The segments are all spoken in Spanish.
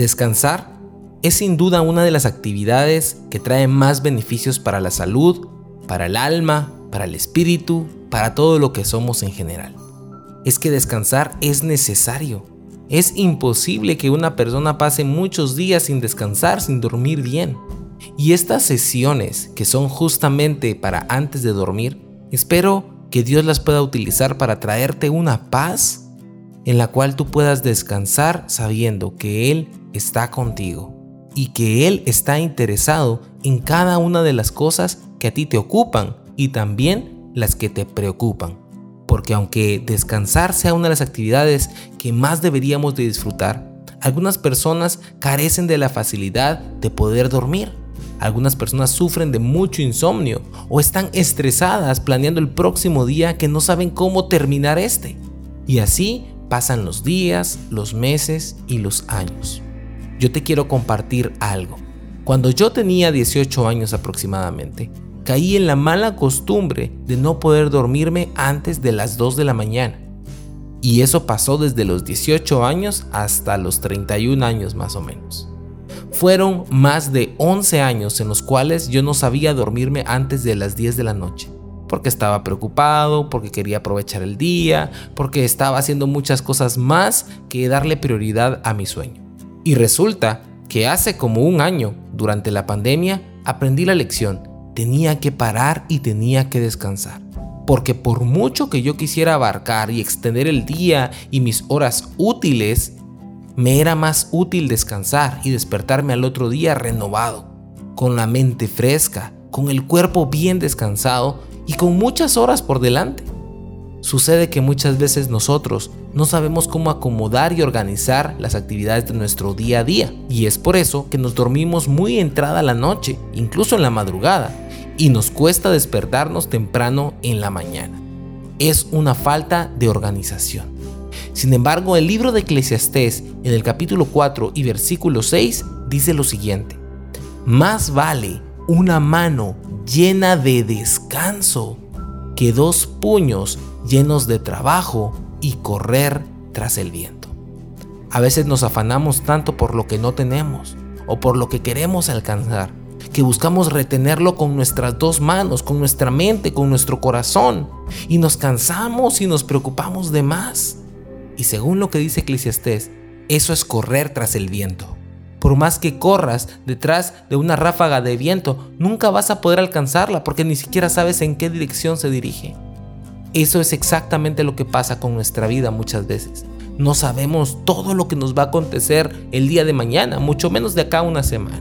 Descansar es sin duda una de las actividades que trae más beneficios para la salud, para el alma, para el espíritu, para todo lo que somos en general. Es que descansar es necesario. Es imposible que una persona pase muchos días sin descansar, sin dormir bien. Y estas sesiones, que son justamente para antes de dormir, espero que Dios las pueda utilizar para traerte una paz en la cual tú puedas descansar sabiendo que Él está contigo y que Él está interesado en cada una de las cosas que a ti te ocupan y también las que te preocupan. Porque aunque descansar sea una de las actividades que más deberíamos de disfrutar, algunas personas carecen de la facilidad de poder dormir. Algunas personas sufren de mucho insomnio o están estresadas planeando el próximo día que no saben cómo terminar este. Y así pasan los días, los meses y los años. Yo te quiero compartir algo. Cuando yo tenía 18 años aproximadamente, caí en la mala costumbre de no poder dormirme antes de las 2 de la mañana. Y eso pasó desde los 18 años hasta los 31 años más o menos. Fueron más de 11 años en los cuales yo no sabía dormirme antes de las 10 de la noche, porque estaba preocupado, porque quería aprovechar el día, porque estaba haciendo muchas cosas más que darle prioridad a mi sueño. Y resulta que hace como un año, durante la pandemia, aprendí la lección. Tenía que parar y tenía que descansar. Porque por mucho que yo quisiera abarcar y extender el día y mis horas útiles, me era más útil descansar y despertarme al otro día renovado, con la mente fresca, con el cuerpo bien descansado y con muchas horas por delante. Sucede que muchas veces nosotros no sabemos cómo acomodar y organizar las actividades de nuestro día a día y es por eso que nos dormimos muy entrada la noche, incluso en la madrugada, y nos cuesta despertarnos temprano en la mañana. Es una falta de organización. Sin embargo, el libro de Eclesiastés, en el capítulo 4 y versículo 6, dice lo siguiente. Más vale una mano llena de descanso que dos puños llenos de trabajo y correr tras el viento. A veces nos afanamos tanto por lo que no tenemos o por lo que queremos alcanzar, que buscamos retenerlo con nuestras dos manos, con nuestra mente, con nuestro corazón, y nos cansamos y nos preocupamos de más. Y según lo que dice Eclesiastés, eso es correr tras el viento. Por más que corras detrás de una ráfaga de viento, nunca vas a poder alcanzarla porque ni siquiera sabes en qué dirección se dirige. Eso es exactamente lo que pasa con nuestra vida muchas veces. No sabemos todo lo que nos va a acontecer el día de mañana, mucho menos de acá a una semana.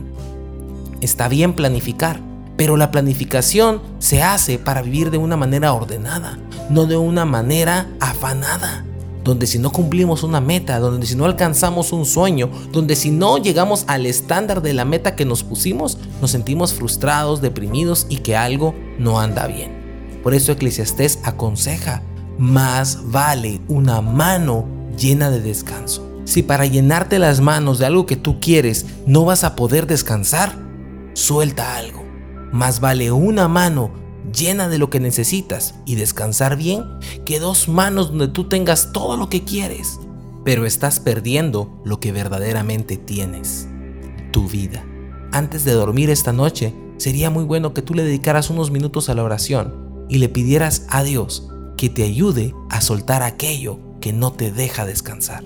Está bien planificar, pero la planificación se hace para vivir de una manera ordenada, no de una manera afanada donde si no cumplimos una meta, donde si no alcanzamos un sueño, donde si no llegamos al estándar de la meta que nos pusimos, nos sentimos frustrados, deprimidos y que algo no anda bien. Por eso Eclesiastés aconseja, más vale una mano llena de descanso. Si para llenarte las manos de algo que tú quieres no vas a poder descansar, suelta algo. Más vale una mano llena de lo que necesitas y descansar bien que dos manos donde tú tengas todo lo que quieres, pero estás perdiendo lo que verdaderamente tienes, tu vida. Antes de dormir esta noche, sería muy bueno que tú le dedicaras unos minutos a la oración y le pidieras a Dios que te ayude a soltar aquello que no te deja descansar.